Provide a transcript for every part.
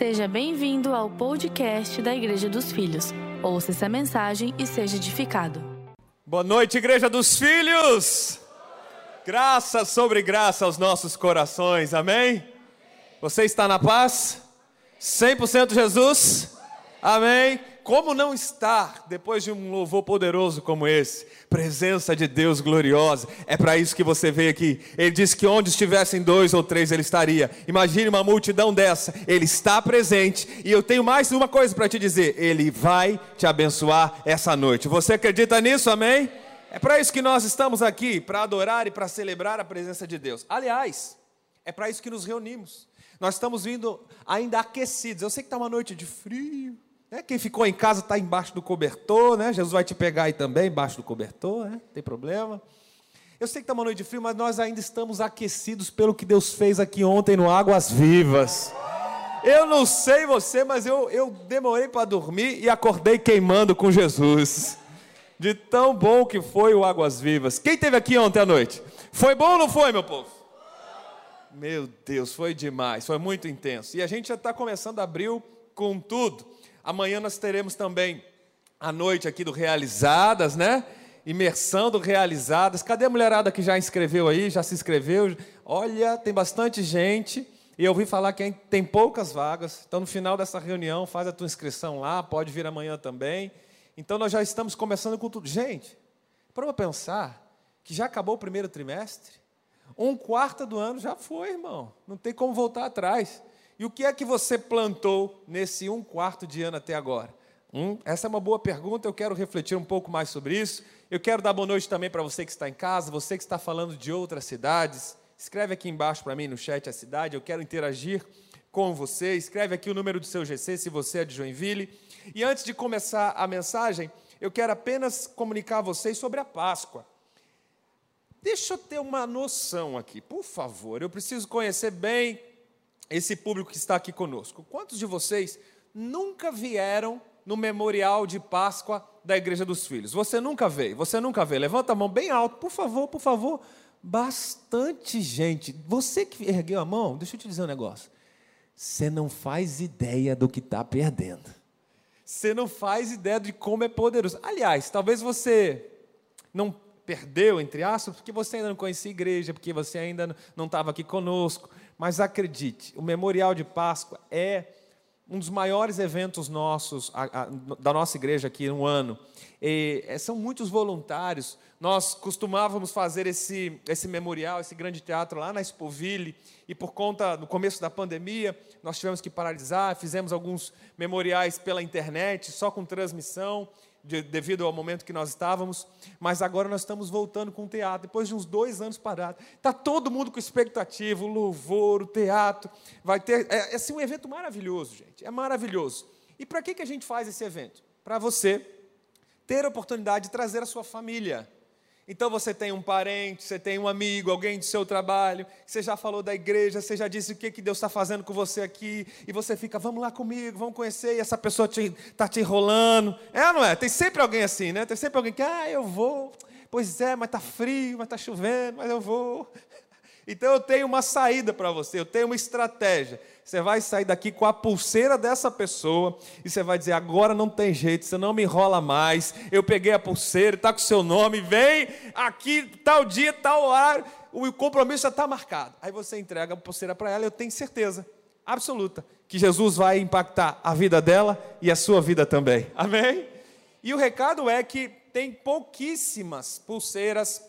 Seja bem-vindo ao podcast da Igreja dos Filhos. Ouça essa mensagem e seja edificado. Boa noite, Igreja dos Filhos! Graça sobre graça aos nossos corações, amém? Você está na paz? 100% Jesus? Amém? Como não estar depois de um louvor poderoso como esse? Presença de Deus gloriosa. É para isso que você veio aqui. Ele disse que onde estivessem dois ou três, ele estaria. Imagine uma multidão dessa. Ele está presente. E eu tenho mais uma coisa para te dizer: Ele vai te abençoar essa noite. Você acredita nisso? Amém? É para isso que nós estamos aqui para adorar e para celebrar a presença de Deus. Aliás, é para isso que nos reunimos. Nós estamos vindo ainda aquecidos. Eu sei que está uma noite de frio. Né? Quem ficou em casa está embaixo do cobertor, né? Jesus vai te pegar aí também, embaixo do cobertor, né? Não tem problema. Eu sei que está uma noite de frio, mas nós ainda estamos aquecidos pelo que Deus fez aqui ontem no Águas Vivas. Eu não sei você, mas eu, eu demorei para dormir e acordei queimando com Jesus. De tão bom que foi o Águas Vivas. Quem teve aqui ontem à noite? Foi bom ou não foi, meu povo? Meu Deus, foi demais, foi muito intenso. E a gente já está começando abril com tudo. Amanhã nós teremos também a noite aqui do Realizadas, né? Imersão do Realizadas. Cadê a mulherada que já inscreveu aí? Já se inscreveu? Olha, tem bastante gente. E eu ouvi falar que tem poucas vagas. Então, no final dessa reunião, faz a tua inscrição lá. Pode vir amanhã também. Então, nós já estamos começando com tudo. Gente, para pensar que já acabou o primeiro trimestre. Um quarto do ano já foi, irmão. Não tem como voltar atrás. E o que é que você plantou nesse um quarto de ano até agora? Hum, essa é uma boa pergunta, eu quero refletir um pouco mais sobre isso. Eu quero dar boa noite também para você que está em casa, você que está falando de outras cidades. Escreve aqui embaixo para mim no chat a cidade, eu quero interagir com você. Escreve aqui o número do seu GC se você é de Joinville. E antes de começar a mensagem, eu quero apenas comunicar a vocês sobre a Páscoa. Deixa eu ter uma noção aqui, por favor. Eu preciso conhecer bem esse público que está aqui conosco. Quantos de vocês nunca vieram no memorial de Páscoa da Igreja dos Filhos? Você nunca veio? Você nunca veio? Levanta a mão bem alto, por favor, por favor. Bastante gente. Você que ergueu a mão, deixa eu te dizer um negócio. Você não faz ideia do que está perdendo. Você não faz ideia de como é poderoso. Aliás, talvez você não perdeu, entre aspas, porque você ainda não conhecia a igreja, porque você ainda não estava aqui conosco. Mas acredite, o Memorial de Páscoa é um dos maiores eventos nossos, a, a, da nossa igreja aqui no ano. E, é, são muitos voluntários. Nós costumávamos fazer esse, esse memorial, esse grande teatro lá na Expoville, e por conta do começo da pandemia, nós tivemos que paralisar, fizemos alguns memoriais pela internet, só com transmissão de, devido ao momento que nós estávamos, mas agora nós estamos voltando com o teatro, depois de uns dois anos parados. Está todo mundo com expectativa, o louvor, o teatro. Vai ter. É, é assim, um evento maravilhoso, gente. É maravilhoso. E para que, que a gente faz esse evento? Para você ter a oportunidade de trazer a sua família. Então você tem um parente, você tem um amigo, alguém do seu trabalho, você já falou da igreja, você já disse o que, que Deus está fazendo com você aqui, e você fica, vamos lá comigo, vamos conhecer, e essa pessoa está te, te enrolando. É ou não é? Tem sempre alguém assim, né? Tem sempre alguém que, ah, eu vou. Pois é, mas está frio, mas está chovendo, mas eu vou. Então eu tenho uma saída para você, eu tenho uma estratégia. Você vai sair daqui com a pulseira dessa pessoa e você vai dizer: agora não tem jeito, você não me enrola mais. Eu peguei a pulseira, está com o seu nome, vem aqui, tal dia, tal horário, o compromisso já está marcado. Aí você entrega a pulseira para ela, eu tenho certeza absoluta que Jesus vai impactar a vida dela e a sua vida também. Amém? E o recado é que tem pouquíssimas pulseiras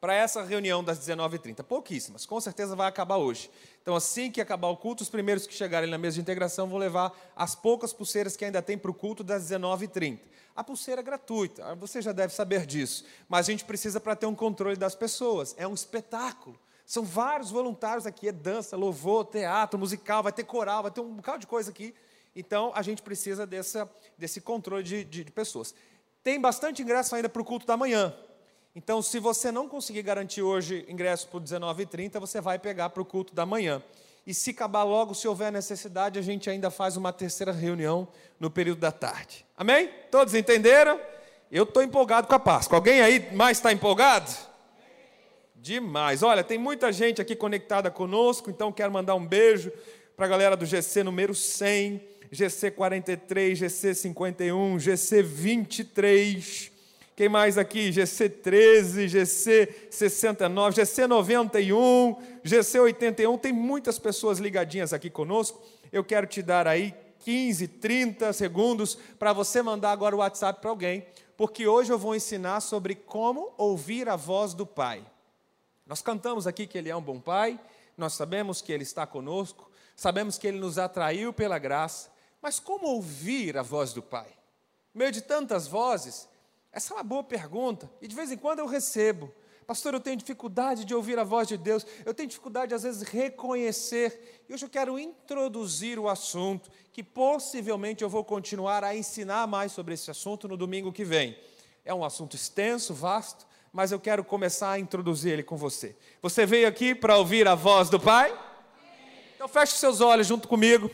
para essa reunião das 19h30. Pouquíssimas, com certeza vai acabar hoje. Então, assim que acabar o culto, os primeiros que chegarem na mesa de integração vão levar as poucas pulseiras que ainda tem para o culto das 19h30. A pulseira é gratuita, você já deve saber disso, mas a gente precisa para ter um controle das pessoas. É um espetáculo. São vários voluntários aqui, é dança, louvor, teatro, musical, vai ter coral, vai ter um bocado de coisa aqui. Então, a gente precisa dessa, desse controle de, de, de pessoas. Tem bastante ingresso ainda para o culto da manhã. Então, se você não conseguir garantir hoje ingresso por 19h30, você vai pegar para o culto da manhã. E se acabar logo, se houver necessidade, a gente ainda faz uma terceira reunião no período da tarde. Amém? Todos entenderam? Eu estou empolgado com a Páscoa. Alguém aí mais está empolgado? Demais. Olha, tem muita gente aqui conectada conosco, então quero mandar um beijo para a galera do GC número 100, GC 43, GC 51, GC 23. Quem mais aqui? GC 13, GC 69, GC 91, GC 81. Tem muitas pessoas ligadinhas aqui conosco. Eu quero te dar aí 15, 30 segundos para você mandar agora o WhatsApp para alguém, porque hoje eu vou ensinar sobre como ouvir a voz do Pai. Nós cantamos aqui que Ele é um bom Pai, nós sabemos que Ele está conosco, sabemos que Ele nos atraiu pela graça, mas como ouvir a voz do Pai? No meio de tantas vozes, essa é uma boa pergunta, e de vez em quando eu recebo. Pastor, eu tenho dificuldade de ouvir a voz de Deus, eu tenho dificuldade, às vezes, reconhecer. E hoje eu quero introduzir o assunto, que possivelmente eu vou continuar a ensinar mais sobre esse assunto no domingo que vem. É um assunto extenso, vasto, mas eu quero começar a introduzir ele com você. Você veio aqui para ouvir a voz do Pai? Então feche seus olhos junto comigo.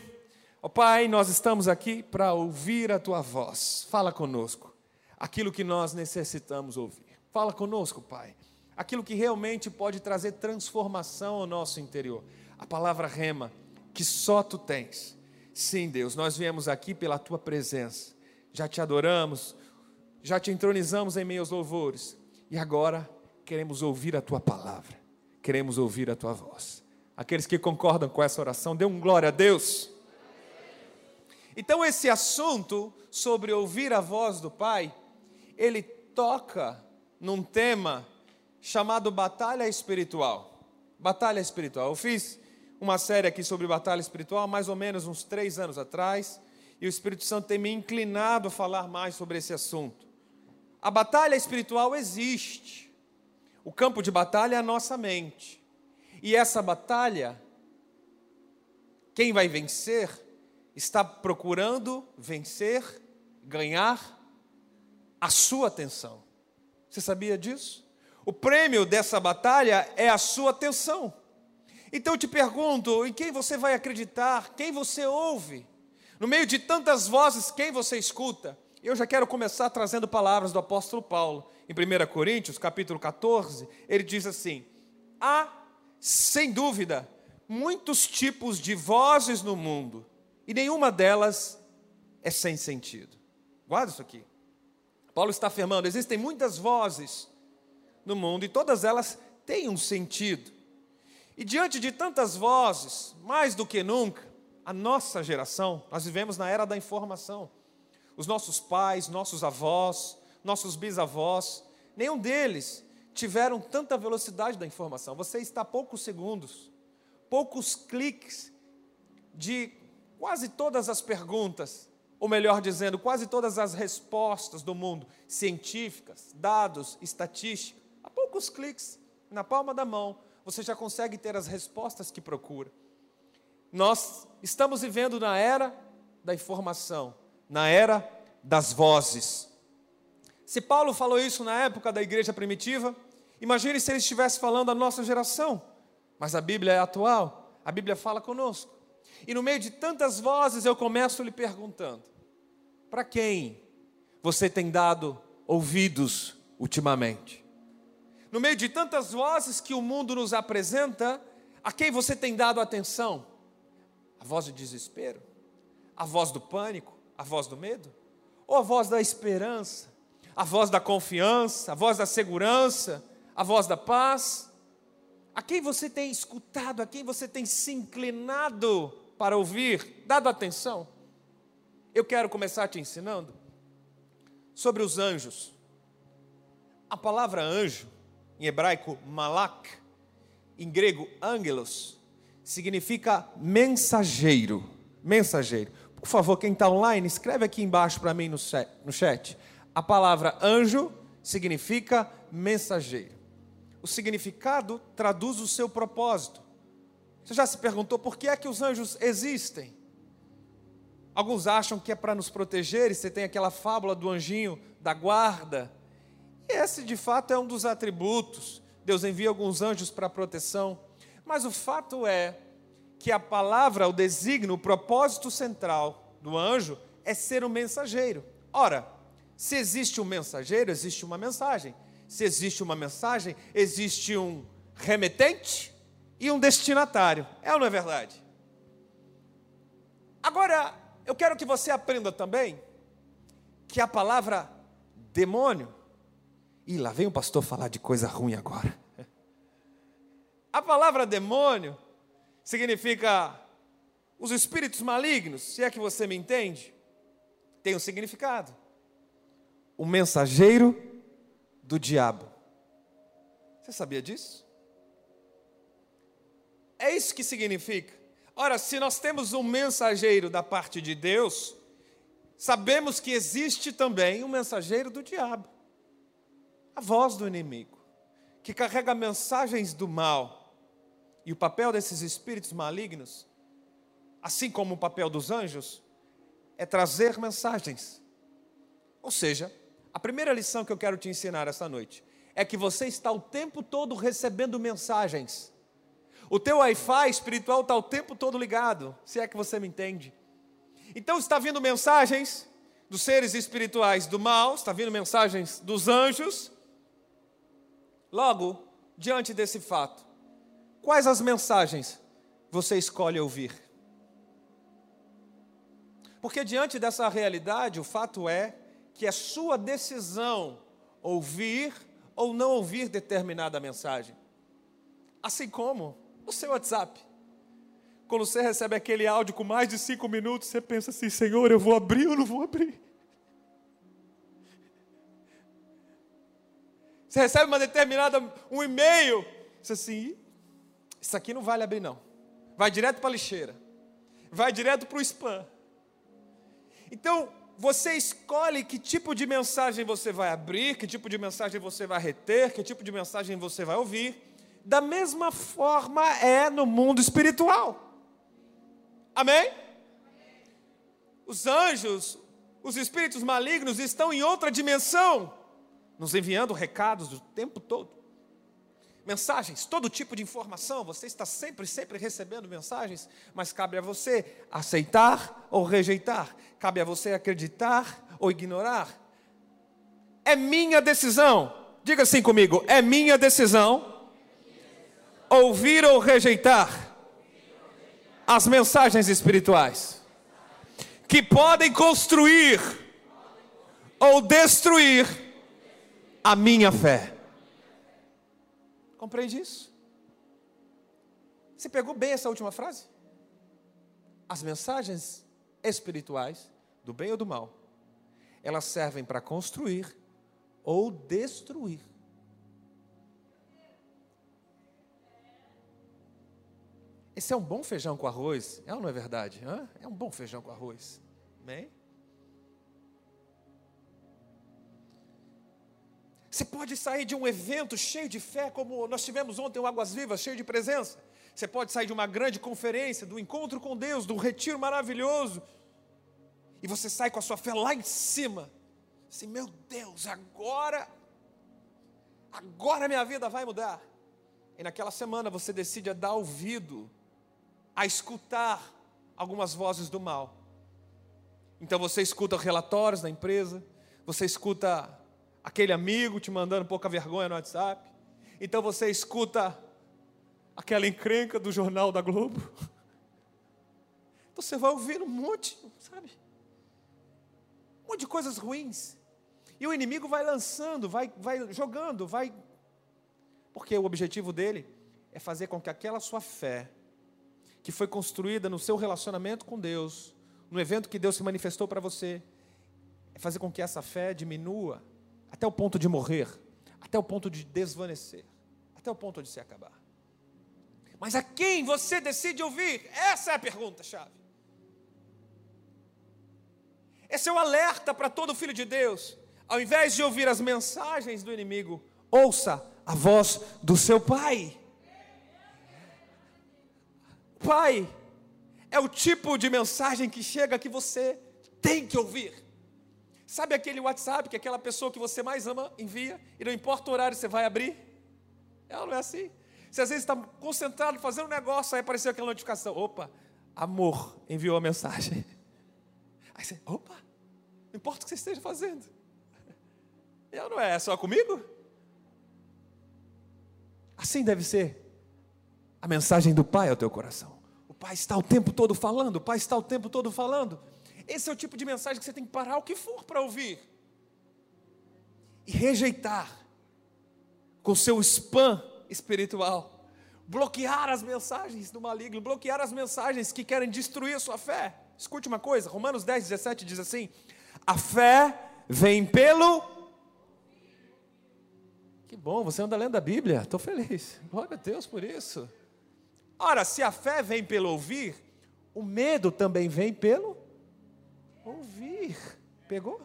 Oh, Pai, nós estamos aqui para ouvir a tua voz. Fala conosco aquilo que nós necessitamos ouvir. Fala conosco, Pai aquilo que realmente pode trazer transformação ao nosso interior. A palavra rema, que só tu tens. Sim, Deus, nós viemos aqui pela tua presença. Já te adoramos, já te entronizamos em meus louvores. E agora queremos ouvir a tua palavra. Queremos ouvir a tua voz. Aqueles que concordam com essa oração, dê um glória a Deus. Então, esse assunto sobre ouvir a voz do Pai, ele toca num tema chamado Batalha Espiritual. Batalha Espiritual. Eu fiz uma série aqui sobre batalha espiritual, mais ou menos uns três anos atrás, e o Espírito Santo tem me inclinado a falar mais sobre esse assunto. A batalha espiritual existe. O campo de batalha é a nossa mente. E essa batalha, quem vai vencer, está procurando vencer, ganhar a sua atenção. Você sabia disso? O prêmio dessa batalha é a sua atenção. Então eu te pergunto: em quem você vai acreditar? Quem você ouve? No meio de tantas vozes, quem você escuta? Eu já quero começar trazendo palavras do apóstolo Paulo. Em 1 Coríntios, capítulo 14, ele diz assim: Há, sem dúvida, muitos tipos de vozes no mundo, e nenhuma delas é sem sentido. Guarda isso aqui. Paulo está afirmando: existem muitas vozes no mundo e todas elas têm um sentido. E diante de tantas vozes, mais do que nunca, a nossa geração, nós vivemos na era da informação. Os nossos pais, nossos avós, nossos bisavós, nenhum deles tiveram tanta velocidade da informação. Você está a poucos segundos, poucos cliques de quase todas as perguntas, ou melhor dizendo, quase todas as respostas do mundo, científicas, dados, estatísticas poucos cliques na palma da mão, você já consegue ter as respostas que procura. Nós estamos vivendo na era da informação, na era das vozes. Se Paulo falou isso na época da igreja primitiva, imagine se ele estivesse falando à nossa geração. Mas a Bíblia é atual, a Bíblia fala conosco. E no meio de tantas vozes eu começo lhe perguntando: para quem você tem dado ouvidos ultimamente? no meio de tantas vozes que o mundo nos apresenta, a quem você tem dado atenção? A voz do desespero? A voz do pânico? A voz do medo? Ou a voz da esperança? A voz da confiança? A voz da segurança? A voz da paz? A quem você tem escutado? A quem você tem se inclinado para ouvir? Dado atenção? Eu quero começar te ensinando sobre os anjos. A palavra anjo em hebraico malak, em grego angelos, significa mensageiro. Mensageiro. Por favor, quem está online, escreve aqui embaixo para mim no chat. A palavra anjo significa mensageiro. O significado traduz o seu propósito. Você já se perguntou por que é que os anjos existem? Alguns acham que é para nos proteger, e você tem aquela fábula do anjinho da guarda, esse de fato é um dos atributos. Deus envia alguns anjos para proteção. Mas o fato é que a palavra, o designo, o propósito central do anjo é ser um mensageiro. Ora, se existe um mensageiro, existe uma mensagem. Se existe uma mensagem, existe um remetente e um destinatário. É ou não é verdade? Agora, eu quero que você aprenda também que a palavra demônio, e lá vem o pastor falar de coisa ruim agora. A palavra demônio significa os espíritos malignos, se é que você me entende, tem um significado. O mensageiro do diabo. Você sabia disso? É isso que significa. Ora, se nós temos um mensageiro da parte de Deus, sabemos que existe também um mensageiro do diabo a voz do inimigo, que carrega mensagens do mal. E o papel desses espíritos malignos, assim como o papel dos anjos, é trazer mensagens. Ou seja, a primeira lição que eu quero te ensinar esta noite é que você está o tempo todo recebendo mensagens. O teu Wi-Fi espiritual está o tempo todo ligado, se é que você me entende. Então está vindo mensagens dos seres espirituais do mal, está vindo mensagens dos anjos. Logo, diante desse fato, quais as mensagens você escolhe ouvir? Porque diante dessa realidade, o fato é que é sua decisão ouvir ou não ouvir determinada mensagem. Assim como o seu WhatsApp. Quando você recebe aquele áudio com mais de cinco minutos, você pensa assim: Senhor, eu vou abrir ou não vou abrir? Você recebe uma determinada, um e-mail, você assim, isso aqui não vale abrir não. Vai direto para a lixeira. Vai direto para o spam. Então, você escolhe que tipo de mensagem você vai abrir, que tipo de mensagem você vai reter, que tipo de mensagem você vai ouvir. Da mesma forma é no mundo espiritual. Amém? Os anjos, os espíritos malignos estão em outra dimensão, nos enviando recados o tempo todo. Mensagens, todo tipo de informação, você está sempre, sempre recebendo mensagens, mas cabe a você aceitar ou rejeitar, cabe a você acreditar ou ignorar. É minha decisão, diga assim comigo: é minha decisão ouvir ou rejeitar as mensagens espirituais que podem construir ou destruir a minha fé. Compreende isso? Você pegou bem essa última frase? As mensagens espirituais, do bem ou do mal, elas servem para construir ou destruir. Esse é um bom feijão com arroz, é ou não é verdade? É um bom feijão com arroz. Amém? Você pode sair de um evento cheio de fé, como nós tivemos ontem, o Águas Vivas, cheio de presença. Você pode sair de uma grande conferência, do encontro com Deus, do retiro maravilhoso. E você sai com a sua fé lá em cima. Assim, meu Deus, agora, agora minha vida vai mudar. E naquela semana você decide a dar ouvido, a escutar algumas vozes do mal. Então você escuta relatórios da empresa, você escuta aquele amigo te mandando pouca vergonha no WhatsApp. Então você escuta aquela encrenca do jornal da Globo. Então você vai ouvir um monte, sabe? Um monte de coisas ruins. E o inimigo vai lançando, vai, vai jogando, vai. Porque o objetivo dele é fazer com que aquela sua fé, que foi construída no seu relacionamento com Deus, no evento que Deus se manifestou para você, é fazer com que essa fé diminua até o ponto de morrer, até o ponto de desvanecer, até o ponto de se acabar. Mas a quem você decide ouvir? Essa é a pergunta-chave. Esse é o alerta para todo filho de Deus. Ao invés de ouvir as mensagens do inimigo, ouça a voz do seu pai. Pai é o tipo de mensagem que chega que você tem que ouvir. Sabe aquele WhatsApp que aquela pessoa que você mais ama envia e não importa o horário você vai abrir? Ela não é assim. Você às vezes está concentrado fazendo um negócio, aí apareceu aquela notificação: opa, amor enviou a mensagem. Aí você, opa, não importa o que você esteja fazendo. Ela não é, é só comigo? Assim deve ser a mensagem do Pai ao teu coração. Pai está o tempo todo falando, o pai está o tempo todo falando. Esse é o tipo de mensagem que você tem que parar o que for para ouvir e rejeitar com seu spam espiritual. Bloquear as mensagens do maligno, bloquear as mensagens que querem destruir a sua fé. Escute uma coisa, Romanos 10, 17 diz assim: A fé vem pelo. Que bom, você anda lendo a Bíblia, estou feliz. Glória a Deus por isso. Ora, se a fé vem pelo ouvir, o medo também vem pelo ouvir. Pegou?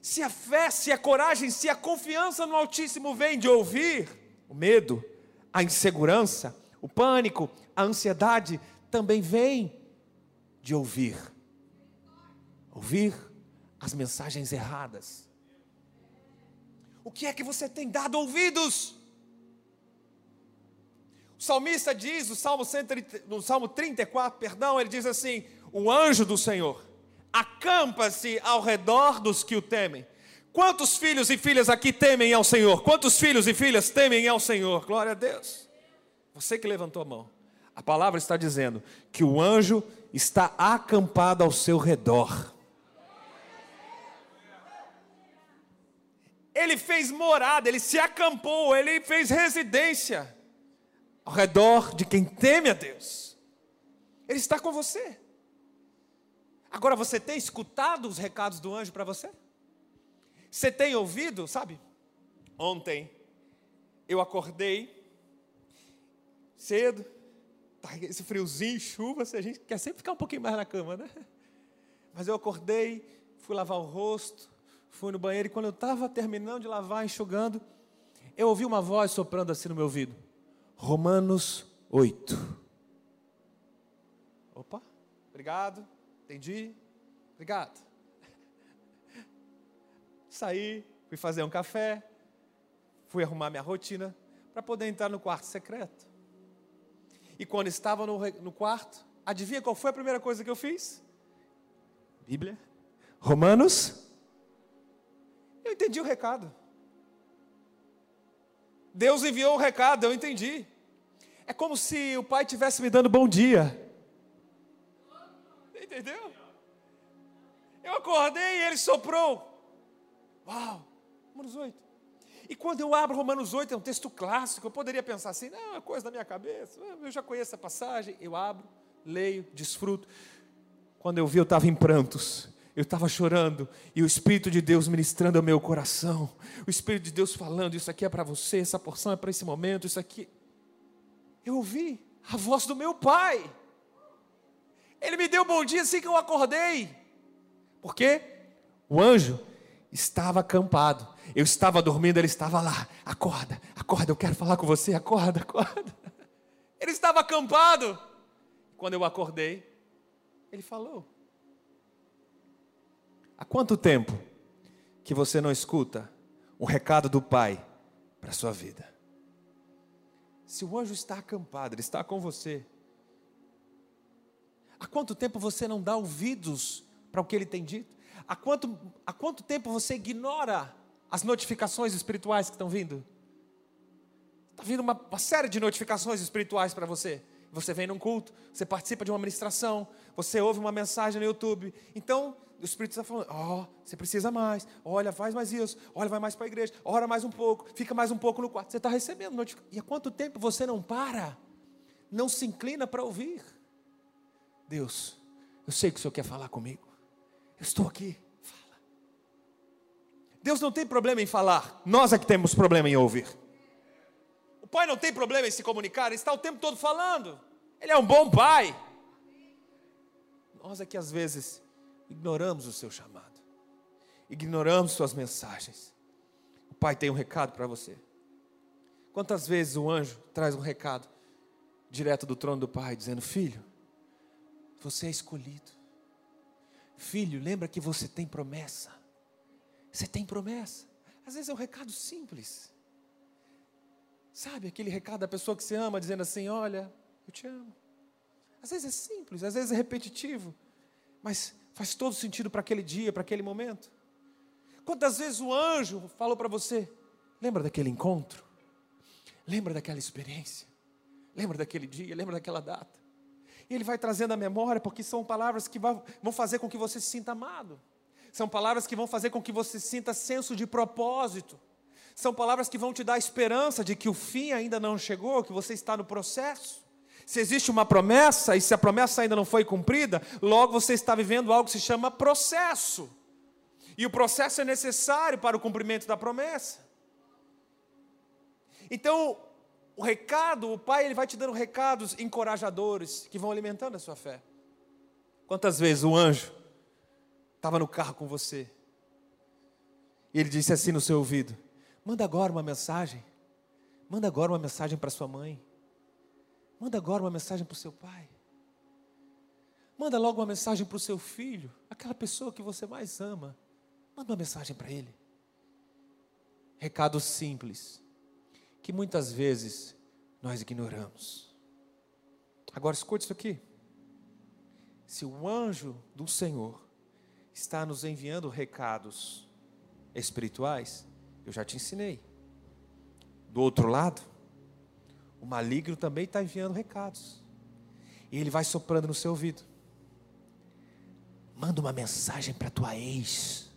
Se a fé, se a coragem, se a confiança no Altíssimo vem de ouvir, o medo, a insegurança, o pânico, a ansiedade também vem de ouvir. Ouvir as mensagens erradas. O que é que você tem dado ouvidos? O salmista diz, no Salmo, 130, no Salmo 34, perdão, ele diz assim: O anjo do Senhor acampa-se ao redor dos que o temem. Quantos filhos e filhas aqui temem ao Senhor? Quantos filhos e filhas temem ao Senhor? Glória a Deus. Você que levantou a mão. A palavra está dizendo que o anjo está acampado ao seu redor. Ele fez morada, ele se acampou, ele fez residência ao redor de quem teme a Deus. Ele está com você. Agora você tem escutado os recados do anjo para você? Você tem ouvido, sabe? Ontem eu acordei cedo, tá esse friozinho, chuva, a gente quer sempre ficar um pouquinho mais na cama, né? Mas eu acordei, fui lavar o rosto, fui no banheiro e quando eu estava terminando de lavar, enxugando, eu ouvi uma voz soprando assim no meu ouvido. Romanos 8. Opa, obrigado, entendi, obrigado. Saí, fui fazer um café, fui arrumar minha rotina para poder entrar no quarto secreto. E quando estava no, no quarto, adivinha qual foi a primeira coisa que eu fiz? Bíblia. Romanos. Eu entendi o recado. Deus enviou o recado, eu entendi. É como se o pai estivesse me dando bom dia. Entendeu? Eu acordei e ele soprou. Uau, Romanos 8. E quando eu abro Romanos 8, é um texto clássico, eu poderia pensar assim, não, é coisa da minha cabeça, eu já conheço a passagem, eu abro, leio, desfruto. Quando eu vi, eu estava em prantos eu estava chorando e o Espírito de Deus ministrando ao meu coração, o Espírito de Deus falando: Isso aqui é para você, essa porção é para esse momento, isso aqui. Eu ouvi a voz do meu pai, ele me deu um bom dia assim que eu acordei, porque o anjo estava acampado, eu estava dormindo, ele estava lá, acorda, acorda, eu quero falar com você, acorda, acorda. Ele estava acampado. Quando eu acordei, ele falou: Há quanto tempo que você não escuta um recado do Pai para a sua vida? Se o anjo está acampado, ele está com você. Há quanto tempo você não dá ouvidos para o que ele tem dito? Há quanto, há quanto tempo você ignora as notificações espirituais que estão vindo? Está vindo uma, uma série de notificações espirituais para você. Você vem num culto, você participa de uma ministração, você ouve uma mensagem no YouTube. Então, o Espírito está falando: ó, oh, você precisa mais, olha, faz mais isso, olha, vai mais para a igreja, ora mais um pouco, fica mais um pouco no quarto. Você está recebendo notificação. E há quanto tempo você não para, não se inclina para ouvir? Deus, eu sei que o Senhor quer falar comigo, eu estou aqui, fala. Deus não tem problema em falar, nós é que temos problema em ouvir. O pai não tem problema em se comunicar, ele está o tempo todo falando, ele é um bom pai. Nós é que às vezes ignoramos o seu chamado, ignoramos suas mensagens. O Pai tem um recado para você. Quantas vezes o anjo traz um recado direto do trono do Pai, dizendo: Filho, você é escolhido. Filho, lembra que você tem promessa. Você tem promessa. Às vezes é um recado simples. Sabe aquele recado da pessoa que você ama, dizendo assim: Olha, eu te amo. Às vezes é simples, às vezes é repetitivo, mas faz todo sentido para aquele dia, para aquele momento. Quantas vezes o anjo falou para você: lembra daquele encontro? Lembra daquela experiência? Lembra daquele dia, lembra daquela data. E ele vai trazendo a memória, porque são palavras que vão fazer com que você se sinta amado. São palavras que vão fazer com que você sinta senso de propósito. São palavras que vão te dar esperança de que o fim ainda não chegou, que você está no processo. Se existe uma promessa e se a promessa ainda não foi cumprida, logo você está vivendo algo que se chama processo. E o processo é necessário para o cumprimento da promessa. Então, o recado, o pai ele vai te dando recados encorajadores que vão alimentando a sua fé. Quantas vezes o anjo estava no carro com você e ele disse assim no seu ouvido: Manda agora uma mensagem. Manda agora uma mensagem para sua mãe. Manda agora uma mensagem para o seu pai. Manda logo uma mensagem para o seu filho, aquela pessoa que você mais ama. Manda uma mensagem para ele. Recado simples que muitas vezes nós ignoramos. Agora escute isso aqui. Se o anjo do Senhor está nos enviando recados espirituais, eu já te ensinei. Do outro lado, o maligno também está enviando recados. E ele vai soprando no seu ouvido. Manda uma mensagem para tua ex.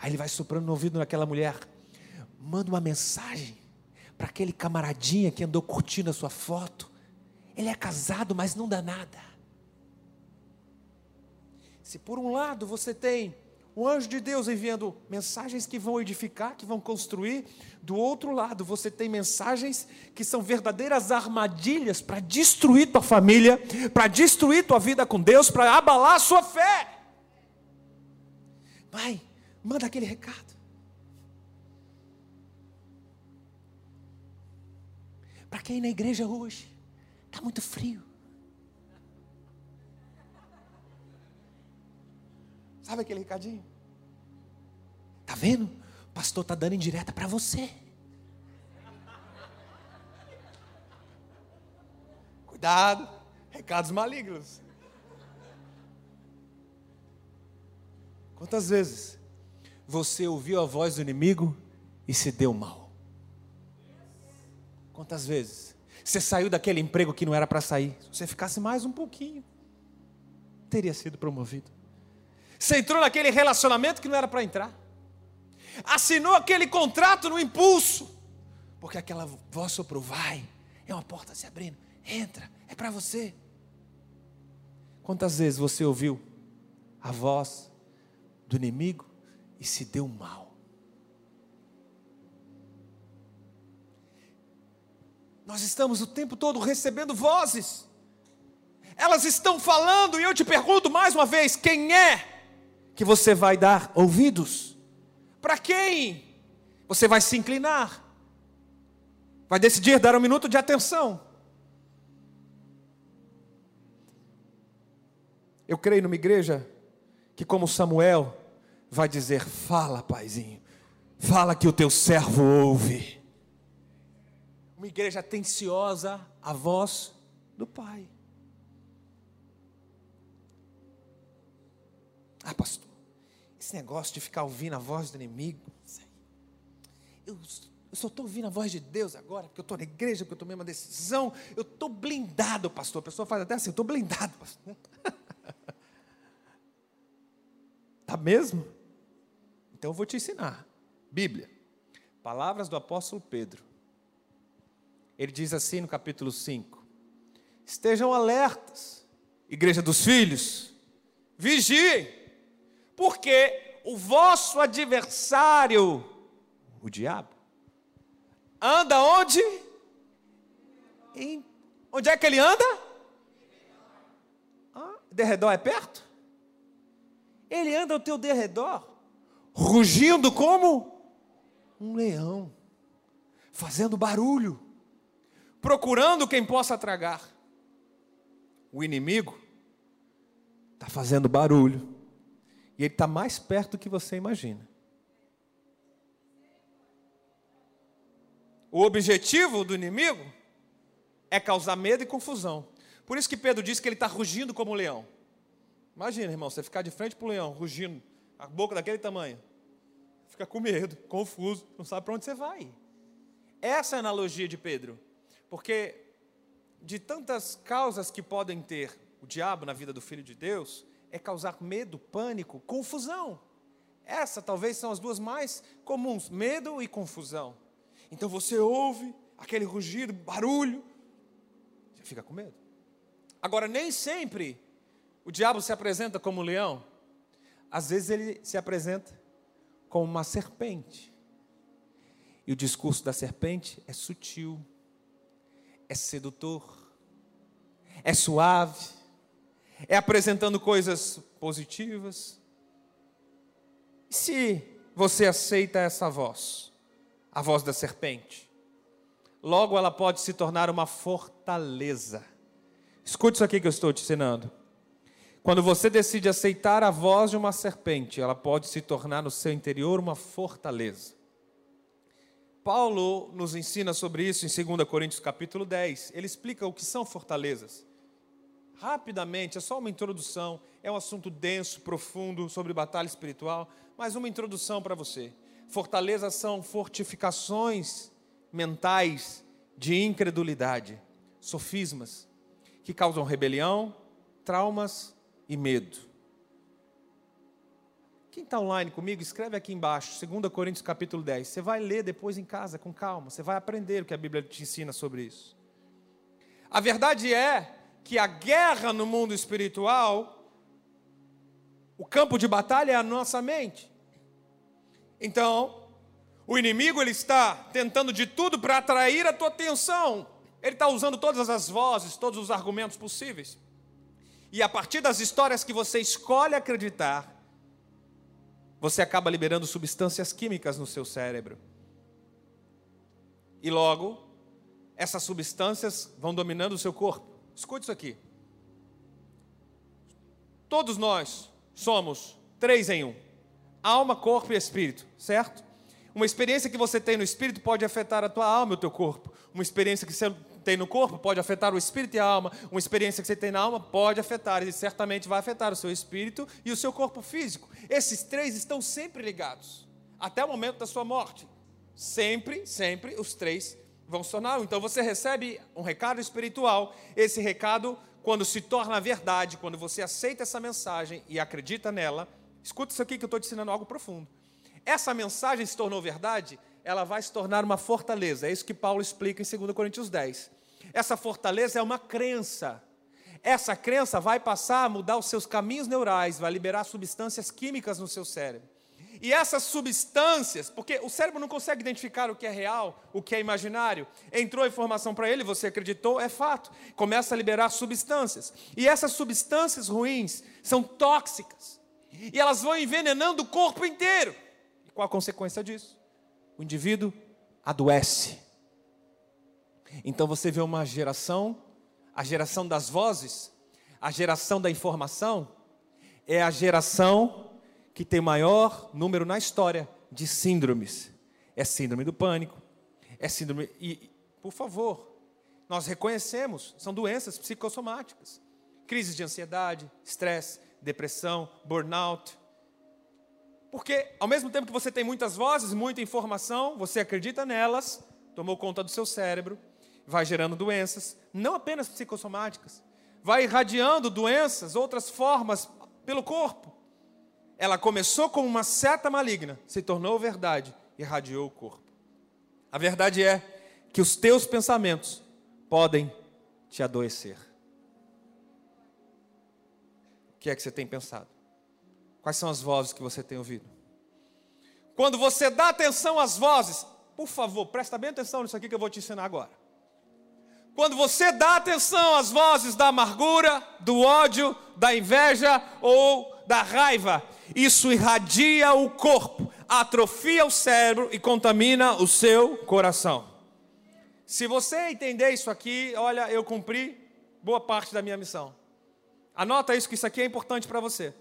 Aí ele vai soprando no ouvido daquela mulher. Manda uma mensagem para aquele camaradinha que andou curtindo a sua foto. Ele é casado, mas não dá nada. Se por um lado você tem o anjo de Deus enviando mensagens que vão edificar, que vão construir, do outro lado você tem mensagens que são verdadeiras armadilhas para destruir tua família, para destruir tua vida com Deus, para abalar a sua fé. Pai, Manda aquele recado. Para quem ir na igreja hoje, está muito frio. Sabe aquele recadinho? Tá vendo? O pastor está dando indireta para você. Cuidado, recados malignos. Quantas vezes você ouviu a voz do inimigo e se deu mal? Quantas vezes? Você saiu daquele emprego que não era para sair. Se você ficasse mais um pouquinho, teria sido promovido. Você entrou naquele relacionamento que não era para entrar. Assinou aquele contrato no impulso. Porque aquela voz soprou, vai, é uma porta se abrindo, entra, é para você. Quantas vezes você ouviu a voz do inimigo e se deu mal. Nós estamos o tempo todo recebendo vozes, elas estão falando, e eu te pergunto mais uma vez: quem é que você vai dar ouvidos? Para quem você vai se inclinar? Vai decidir dar um minuto de atenção? Eu creio numa igreja que, como Samuel, vai dizer: Fala, paizinho, fala que o teu servo ouve. Uma igreja atenciosa à voz do Pai. Ah, pastor, esse negócio de ficar ouvindo a voz do inimigo, eu, eu só estou ouvindo a voz de Deus agora, porque eu estou na igreja, porque eu tomei uma decisão, eu estou blindado, pastor. A pessoa faz até assim, eu estou blindado, pastor. Tá mesmo? Então eu vou te ensinar. Bíblia. Palavras do apóstolo Pedro. Ele diz assim no capítulo 5: Estejam alertas, igreja dos filhos, vigiem, porque o vosso adversário, o diabo, anda onde? Em, onde é que ele anda? Ah, derredor é perto? Ele anda ao teu derredor rugindo como um leão, fazendo barulho, procurando quem possa tragar. O inimigo está fazendo barulho, e ele está mais perto do que você imagina. O objetivo do inimigo é causar medo e confusão. Por isso que Pedro diz que ele está rugindo como um leão. Imagina, irmão, você ficar de frente para o leão, rugindo a boca daquele tamanho. Fica com medo, confuso, não sabe para onde você vai. essa é a analogia de Pedro. Porque de tantas causas que podem ter o diabo na vida do filho de Deus, é causar medo, pânico, confusão. Essa talvez são as duas mais comuns: medo e confusão. Então você ouve aquele rugido, barulho, você fica com medo. Agora, nem sempre o diabo se apresenta como um leão, às vezes ele se apresenta como uma serpente. E o discurso da serpente é sutil, é sedutor, é suave, é apresentando coisas positivas. E se você aceita essa voz, a voz da serpente, logo ela pode se tornar uma fortaleza. Escute isso aqui que eu estou te ensinando. Quando você decide aceitar a voz de uma serpente, ela pode se tornar no seu interior uma fortaleza. Paulo nos ensina sobre isso em 2 Coríntios capítulo 10. Ele explica o que são fortalezas. Rapidamente, é só uma introdução, é um assunto denso, profundo sobre batalha espiritual, mas uma introdução para você. Fortalezas são fortificações mentais de incredulidade, sofismas, que causam rebelião, traumas e medo. Quem está online comigo, escreve aqui embaixo, 2 Coríntios capítulo 10. Você vai ler depois em casa com calma, você vai aprender o que a Bíblia te ensina sobre isso. A verdade é que a guerra no mundo espiritual, o campo de batalha é a nossa mente. Então, o inimigo ele está tentando de tudo para atrair a tua atenção. Ele está usando todas as vozes, todos os argumentos possíveis. E a partir das histórias que você escolhe acreditar, você acaba liberando substâncias químicas no seu cérebro. E logo, essas substâncias vão dominando o seu corpo. Escute isso aqui. Todos nós somos três em um: alma, corpo e espírito, certo? Uma experiência que você tem no espírito pode afetar a tua alma e o teu corpo. Uma experiência que você tem no corpo pode afetar o espírito e a alma. Uma experiência que você tem na alma pode afetar, e certamente vai afetar o seu espírito e o seu corpo físico. Esses três estão sempre ligados, até o momento da sua morte. Sempre, sempre os três vão sonar. Então você recebe um recado espiritual. Esse recado, quando se torna verdade, quando você aceita essa mensagem e acredita nela, escuta isso aqui que eu estou te ensinando algo profundo. Essa mensagem se tornou verdade, ela vai se tornar uma fortaleza. É isso que Paulo explica em 2 Coríntios 10. Essa fortaleza é uma crença. Essa crença vai passar a mudar os seus caminhos neurais, vai liberar substâncias químicas no seu cérebro. E essas substâncias, porque o cérebro não consegue identificar o que é real, o que é imaginário. Entrou informação para ele, você acreditou, é fato. Começa a liberar substâncias. E essas substâncias ruins são tóxicas. E elas vão envenenando o corpo inteiro. E qual a consequência disso? O indivíduo adoece. Então você vê uma geração, a geração das vozes, a geração da informação, é a geração que tem maior número na história de síndromes. É síndrome do pânico, é síndrome. E, por favor, nós reconhecemos, são doenças psicossomáticas. Crises de ansiedade, estresse, depressão, burnout. Porque, ao mesmo tempo que você tem muitas vozes, muita informação, você acredita nelas, tomou conta do seu cérebro, vai gerando doenças, não apenas psicossomáticas, vai irradiando doenças, outras formas pelo corpo. Ela começou como uma seta maligna, se tornou verdade, irradiou o corpo. A verdade é que os teus pensamentos podem te adoecer. O que é que você tem pensado? Quais são as vozes que você tem ouvido? Quando você dá atenção às vozes, por favor, presta bem atenção nisso aqui que eu vou te ensinar agora. Quando você dá atenção às vozes da amargura, do ódio, da inveja ou da raiva, isso irradia o corpo, atrofia o cérebro e contamina o seu coração. Se você entender isso aqui, olha, eu cumpri boa parte da minha missão. Anota isso, que isso aqui é importante para você.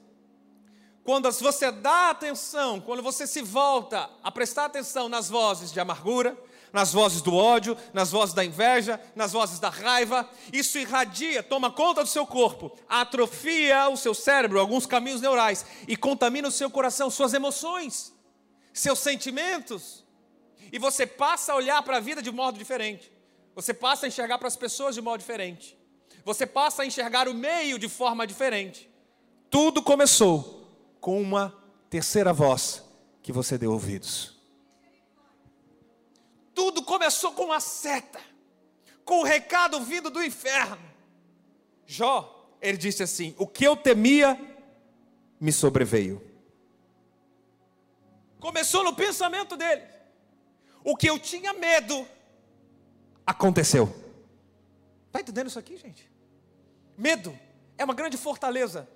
Quando você dá atenção, quando você se volta a prestar atenção nas vozes de amargura, nas vozes do ódio, nas vozes da inveja, nas vozes da raiva, isso irradia, toma conta do seu corpo, atrofia o seu cérebro, alguns caminhos neurais e contamina o seu coração, suas emoções, seus sentimentos. e você passa a olhar para a vida de modo diferente. Você passa a enxergar para as pessoas de modo diferente. Você passa a enxergar o meio de forma diferente. Tudo começou com uma terceira voz que você deu ouvidos. Tudo começou com uma seta, com o recado vindo do inferno. Jó, ele disse assim: O que eu temia me sobreveio. Começou no pensamento dele. O que eu tinha medo aconteceu. Está entendendo isso aqui, gente? Medo é uma grande fortaleza.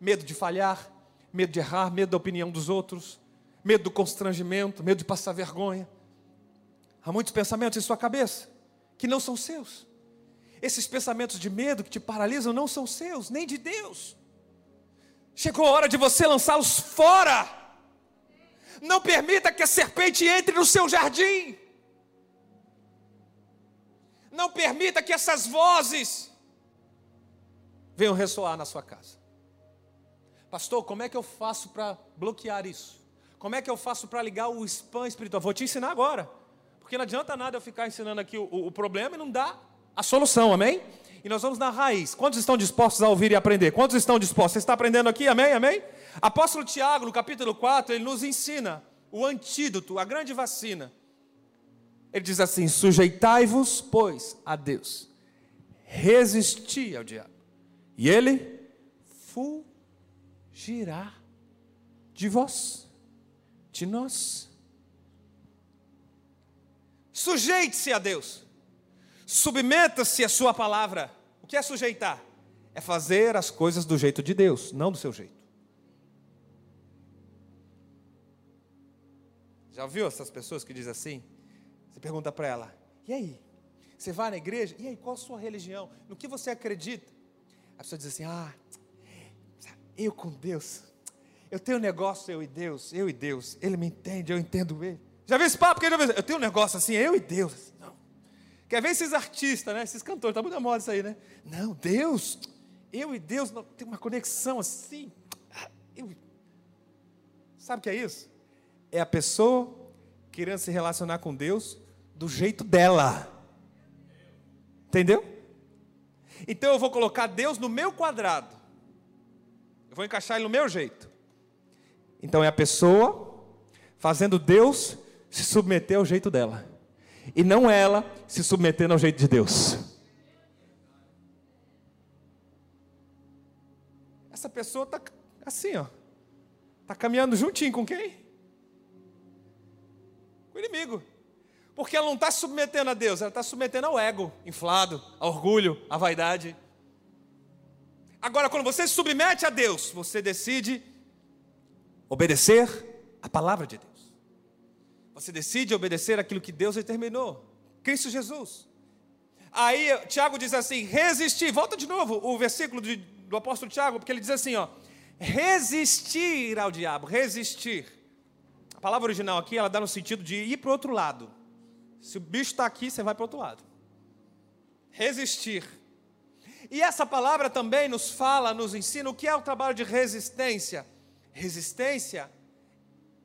Medo de falhar, medo de errar, medo da opinião dos outros, medo do constrangimento, medo de passar vergonha. Há muitos pensamentos em sua cabeça que não são seus. Esses pensamentos de medo que te paralisam não são seus, nem de Deus. Chegou a hora de você lançá-los fora. Não permita que a serpente entre no seu jardim. Não permita que essas vozes venham ressoar na sua casa. Pastor, como é que eu faço para bloquear isso? Como é que eu faço para ligar o spam espiritual? Vou te ensinar agora. Porque não adianta nada eu ficar ensinando aqui o, o, problema e não dá a solução, amém? E nós vamos na raiz. Quantos estão dispostos a ouvir e aprender? Quantos estão dispostos? Você está aprendendo aqui, amém? Amém? Apóstolo Tiago, no capítulo 4, ele nos ensina o antídoto, a grande vacina. Ele diz assim: sujeitai-vos, pois, a Deus, resisti ao diabo, e ele fugirá de vós, de nós. Sujeite-se a Deus. Submeta-se à sua palavra. O que é sujeitar? É fazer as coisas do jeito de Deus, não do seu jeito. Já ouviu essas pessoas que dizem assim? Você pergunta para ela: "E aí? Você vai na igreja? E aí, qual a sua religião? No que você acredita?" A pessoa diz assim: "Ah, eu com Deus. Eu tenho um negócio eu e Deus, eu e Deus. Ele me entende, eu entendo ele." Já viu esse papo? que Eu tenho um negócio assim, eu e Deus. Quer ver esses artistas, né? Esses cantores, está muito moda isso aí, né? Não, Deus, eu e Deus não, tem uma conexão assim. Eu... Sabe o que é isso? É a pessoa querendo se relacionar com Deus do jeito dela. Entendeu? Então eu vou colocar Deus no meu quadrado. Eu vou encaixar ele no meu jeito. Então é a pessoa fazendo Deus se submeter ao jeito dela e não ela se submetendo ao jeito de Deus. Essa pessoa está assim, ó, está caminhando juntinho com quem? Com o inimigo. Porque ela não está submetendo a Deus, ela está submetendo ao ego inflado, ao orgulho, à vaidade. Agora, quando você se submete a Deus, você decide obedecer a palavra de Deus. Você decide obedecer aquilo que Deus determinou. Cristo Jesus. Aí Tiago diz assim: resistir. Volta de novo o versículo de, do apóstolo Tiago, porque ele diz assim: ó, resistir ao diabo, resistir. A palavra original aqui ela dá no sentido de ir para o outro lado. Se o bicho está aqui, você vai para o outro lado. Resistir. E essa palavra também nos fala, nos ensina o que é o trabalho de resistência. Resistência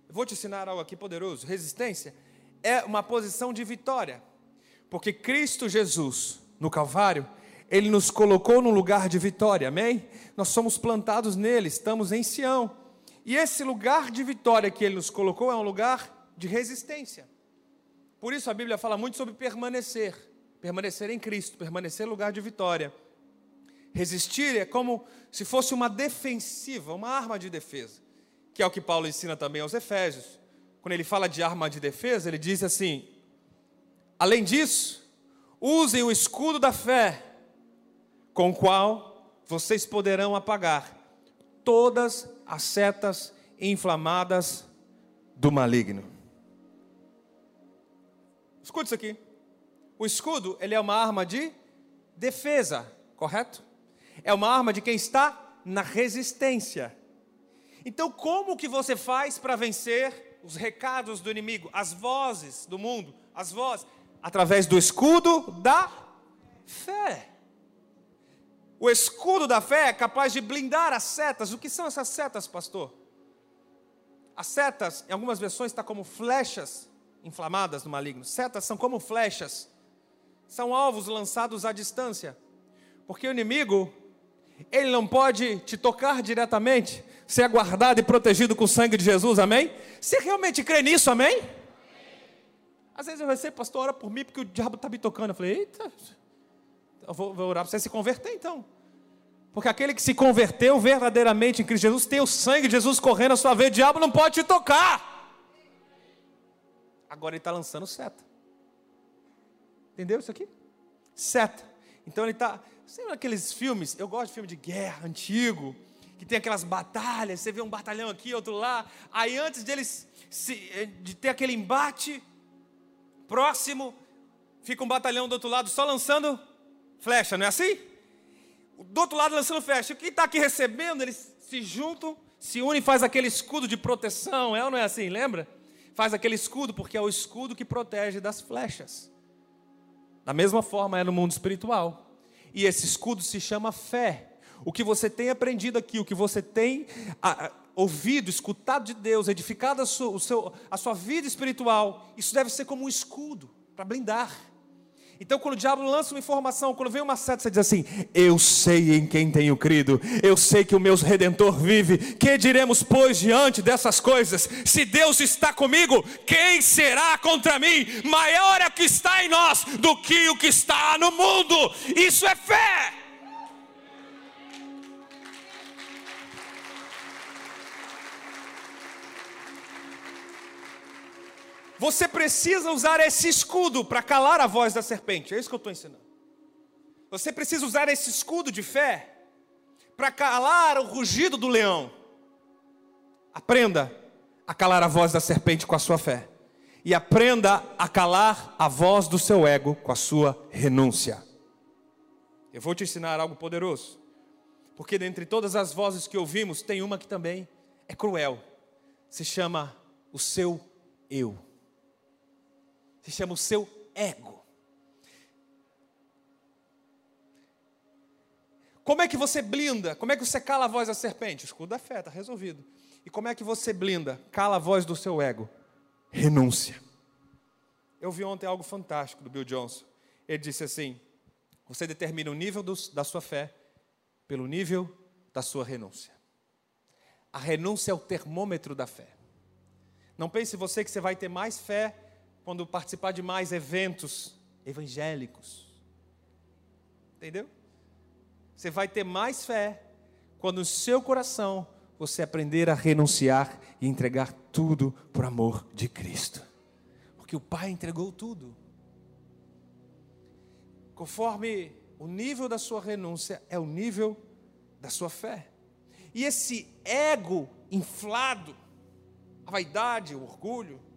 vou te ensinar algo aqui poderoso. Resistência é uma posição de vitória. Porque Cristo Jesus, no Calvário, ele nos colocou num lugar de vitória, amém? Nós somos plantados nele, estamos em Sião. E esse lugar de vitória que ele nos colocou é um lugar de resistência. Por isso a Bíblia fala muito sobre permanecer, permanecer em Cristo, permanecer lugar de vitória. Resistir é como se fosse uma defensiva, uma arma de defesa que é o que Paulo ensina também aos Efésios. Quando ele fala de arma de defesa, ele diz assim: além disso, usem o escudo da fé, com o qual vocês poderão apagar todas as setas inflamadas do maligno. Escute isso aqui. O escudo, ele é uma arma de defesa, correto? É uma arma de quem está na resistência. Então, como que você faz para vencer os recados do inimigo, as vozes do mundo, as vozes? Através do escudo da fé. O escudo da fé é capaz de blindar as setas. O que são essas setas, pastor? As setas, em algumas versões, está como flechas inflamadas do maligno. Setas são como flechas. São alvos lançados à distância. Porque o inimigo, ele não pode te tocar diretamente, ser guardado e protegido com o sangue de Jesus, amém? Você realmente crê nisso, amém? Às vezes eu recebo, pastor, ora por mim porque o diabo está me tocando. Eu falei, eita, eu vou, vou orar para você se converter então. Porque aquele que se converteu verdadeiramente em Cristo Jesus tem o sangue de Jesus correndo a sua vez, o diabo não pode te tocar. Agora ele está lançando seta. Entendeu isso aqui? Seta. Então ele está. Sabe aqueles filmes? Eu gosto de filme de guerra antigo, que tem aquelas batalhas, você vê um batalhão aqui, outro lá. Aí antes deles se, eh, de ter aquele embate próximo, fica um batalhão do outro lado só lançando flecha, não é assim? Do outro lado lançando flecha. Quem está aqui recebendo, eles se juntam, se unem faz aquele escudo de proteção, é ou não é assim? Lembra? Faz aquele escudo, porque é o escudo que protege das flechas. Da mesma forma é no mundo espiritual. E esse escudo se chama fé. O que você tem aprendido aqui, o que você tem ouvido, escutado de Deus, edificado a sua, seu, a sua vida espiritual, isso deve ser como um escudo para blindar. Então, quando o diabo lança uma informação, quando vem uma seta, você diz assim: Eu sei em quem tenho crido, eu sei que o meu redentor vive. Que diremos, pois, diante dessas coisas? Se Deus está comigo, quem será contra mim? Maior é o que está em nós do que o que está no mundo. Isso é fé. Você precisa usar esse escudo para calar a voz da serpente. É isso que eu estou ensinando. Você precisa usar esse escudo de fé para calar o rugido do leão. Aprenda a calar a voz da serpente com a sua fé. E aprenda a calar a voz do seu ego com a sua renúncia. Eu vou te ensinar algo poderoso. Porque dentre todas as vozes que ouvimos, tem uma que também é cruel. Se chama o seu eu chama o seu ego. Como é que você blinda? Como é que você cala a voz da serpente? Escudo da fé, está resolvido. E como é que você blinda? Cala a voz do seu ego. Renúncia. Eu vi ontem algo fantástico do Bill Johnson. Ele disse assim: você determina o nível da sua fé pelo nível da sua renúncia. A renúncia é o termômetro da fé. Não pense você que você vai ter mais fé quando participar de mais eventos evangélicos. Entendeu? Você vai ter mais fé quando no seu coração você aprender a renunciar e entregar tudo por amor de Cristo. Porque o Pai entregou tudo. Conforme o nível da sua renúncia é o nível da sua fé. E esse ego inflado, a vaidade, o orgulho,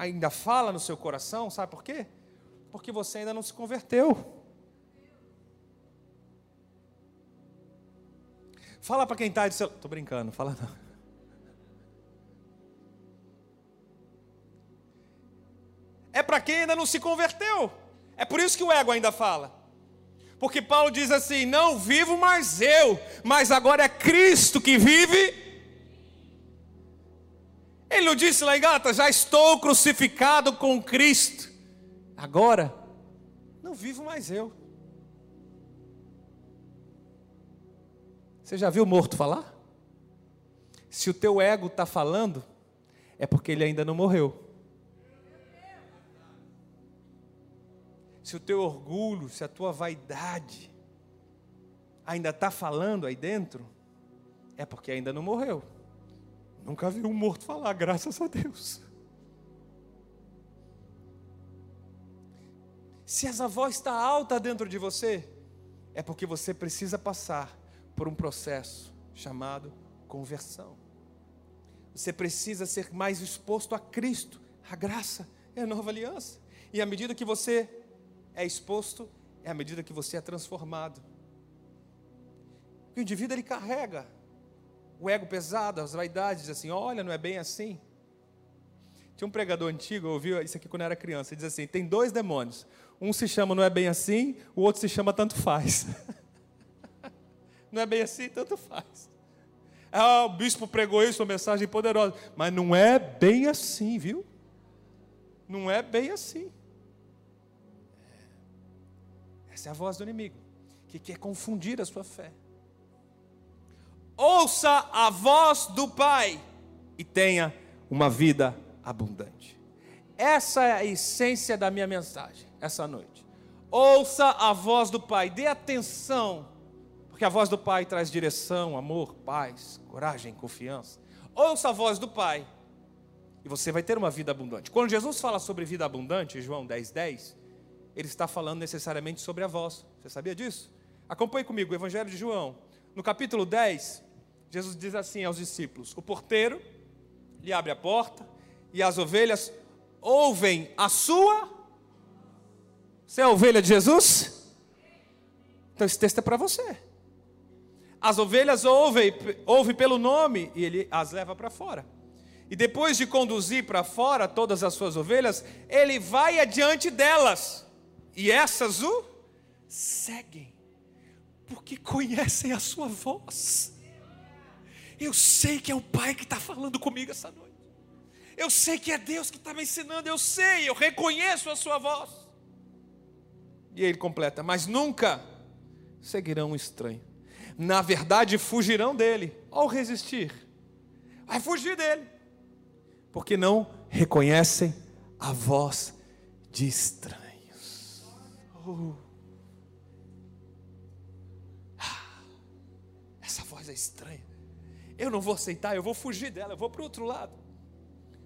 ainda fala no seu coração, sabe por quê? Porque você ainda não se converteu. Fala para quem está do seu. Estou brincando, fala não. É para quem ainda não se converteu. É por isso que o ego ainda fala. Porque Paulo diz assim: Não vivo mais eu, mas agora é Cristo que vive ele não disse lá em Gálatas: já estou crucificado com Cristo. Agora, não vivo mais eu. Você já viu morto falar? Se o teu ego está falando, é porque ele ainda não morreu. Se o teu orgulho, se a tua vaidade ainda está falando aí dentro, é porque ainda não morreu. Nunca vi um morto falar, graças a Deus. Se essa voz está alta dentro de você, é porque você precisa passar por um processo chamado conversão. Você precisa ser mais exposto a Cristo. A graça é a nova aliança. E à medida que você é exposto, é à medida que você é transformado. O indivíduo ele carrega o ego pesado, as vaidades, diz assim: olha, não é bem assim. Tinha um pregador antigo, eu ouvi isso aqui quando eu era criança, ele diz assim: tem dois demônios. Um se chama não é bem assim, o outro se chama tanto faz. não é bem assim, tanto faz. Ah, o bispo pregou isso, uma mensagem poderosa. Mas não é bem assim, viu? Não é bem assim. Essa é a voz do inimigo, que quer confundir a sua fé. Ouça a voz do Pai e tenha uma vida abundante. Essa é a essência da minha mensagem essa noite. Ouça a voz do Pai, dê atenção, porque a voz do Pai traz direção, amor, paz, coragem, confiança. Ouça a voz do Pai e você vai ter uma vida abundante. Quando Jesus fala sobre vida abundante, João 10, 10, ele está falando necessariamente sobre a voz. Você sabia disso? Acompanhe comigo o Evangelho de João. No capítulo 10, Jesus diz assim aos discípulos: O porteiro lhe abre a porta e as ovelhas ouvem a sua. Você é a ovelha de Jesus? Então esse texto é para você. As ovelhas ouvem, ouvem pelo nome e ele as leva para fora. E depois de conduzir para fora todas as suas ovelhas, ele vai adiante delas. E essas o seguem, porque conhecem a sua voz. Eu sei que é o Pai que está falando comigo essa noite. Eu sei que é Deus que está me ensinando, eu sei, eu reconheço a sua voz. E ele completa: Mas nunca seguirão um estranho. Na verdade, fugirão dele ao resistir. Vai fugir dele, porque não reconhecem a voz de estranhos. Oh. Essa voz é estranha. Eu não vou aceitar, eu vou fugir dela, eu vou para o outro lado.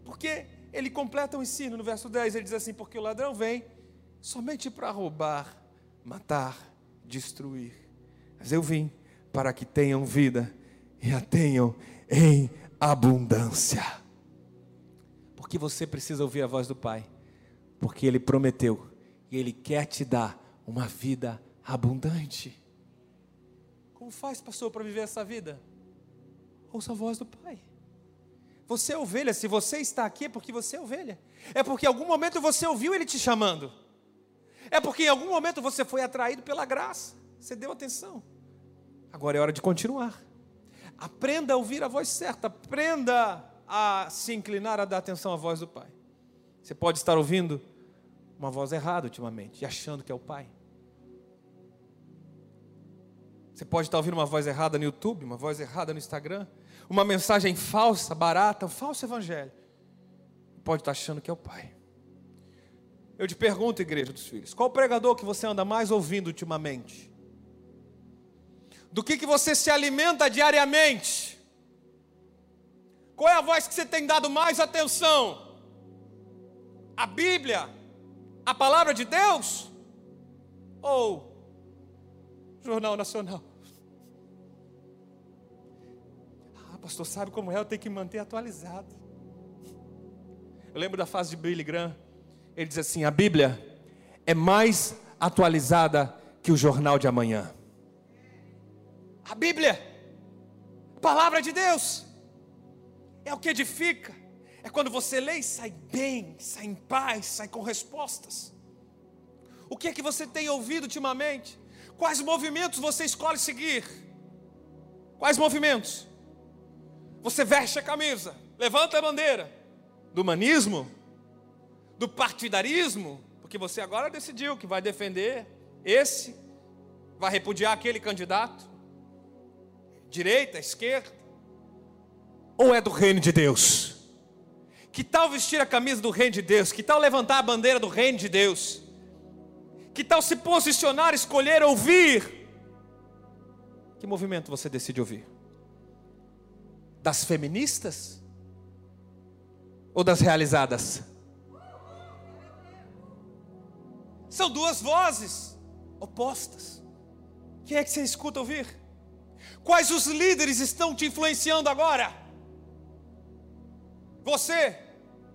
Porque ele completa o ensino no verso 10, ele diz assim: Porque o ladrão vem somente para roubar, matar, destruir. Mas eu vim para que tenham vida e a tenham em abundância. Porque você precisa ouvir a voz do Pai, porque Ele prometeu e Ele quer te dar uma vida abundante. Como faz, pastor, para viver essa vida? Ouça a voz do Pai. Você é ovelha, se você está aqui é porque você é ovelha. É porque em algum momento você ouviu ele te chamando. É porque em algum momento você foi atraído pela graça. Você deu atenção. Agora é hora de continuar. Aprenda a ouvir a voz certa. Aprenda a se inclinar a dar atenção à voz do Pai. Você pode estar ouvindo uma voz errada ultimamente e achando que é o Pai. Você pode estar ouvindo uma voz errada no YouTube, uma voz errada no Instagram uma mensagem falsa, barata, um falso evangelho, pode estar achando que é o Pai. Eu te pergunto, igreja dos filhos, qual pregador que você anda mais ouvindo ultimamente? Do que, que você se alimenta diariamente? Qual é a voz que você tem dado mais atenção? A Bíblia? A palavra de Deus? Ou Jornal Nacional? Pastor, sabe como é? Eu tenho que manter atualizado. Eu lembro da fase de Billy Graham. Ele diz assim: a Bíblia é mais atualizada que o jornal de amanhã. A Bíblia, palavra de Deus, é o que edifica. É quando você lê e sai bem, sai em paz, sai com respostas. O que é que você tem ouvido ultimamente? Quais movimentos você escolhe seguir? Quais movimentos? Você veste a camisa, levanta a bandeira do humanismo, do partidarismo, porque você agora decidiu que vai defender esse, vai repudiar aquele candidato, direita, esquerda, ou é do reino de Deus? Que tal vestir a camisa do reino de Deus? Que tal levantar a bandeira do reino de Deus? Que tal se posicionar, escolher, ouvir? Que movimento você decide ouvir? Das feministas? Ou das realizadas? São duas vozes opostas. Quem é que você escuta ouvir? Quais os líderes estão te influenciando agora? Você,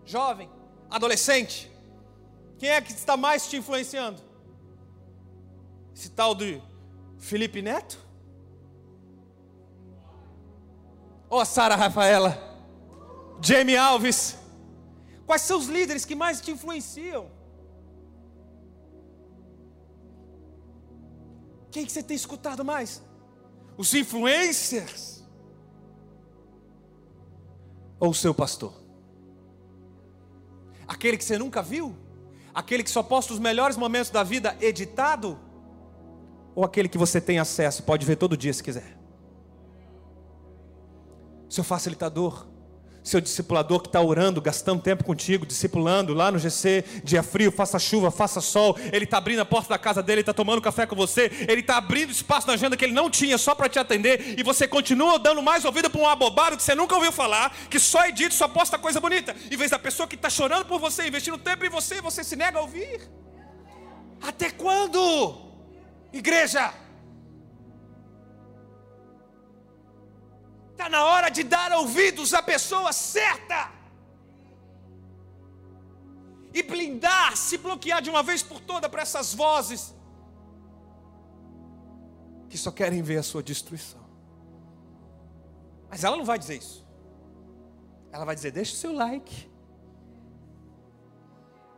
jovem, adolescente, quem é que está mais te influenciando? Esse tal de Felipe Neto? Ou a Sara Rafaela? Jamie Alves? Quais são os líderes que mais te influenciam? Quem que você tem escutado mais? Os influencers? Ou o seu pastor? Aquele que você nunca viu? Aquele que só posta os melhores momentos da vida editado? Ou aquele que você tem acesso, pode ver todo dia se quiser? Seu facilitador, seu discipulador que está orando, gastando tempo contigo, discipulando lá no GC, dia frio, faça chuva, faça sol, ele está abrindo a porta da casa dele, está tomando café com você, ele está abrindo espaço na agenda que ele não tinha só para te atender, e você continua dando mais ouvido para um abobado que você nunca ouviu falar, que só edita, só posta coisa bonita, em vez da pessoa que está chorando por você, investindo tempo em você, você se nega a ouvir. Até quando? Igreja! Está na hora de dar ouvidos à pessoa certa. E blindar, se bloquear de uma vez por toda para essas vozes que só querem ver a sua destruição. Mas ela não vai dizer isso. Ela vai dizer: deixa o seu like.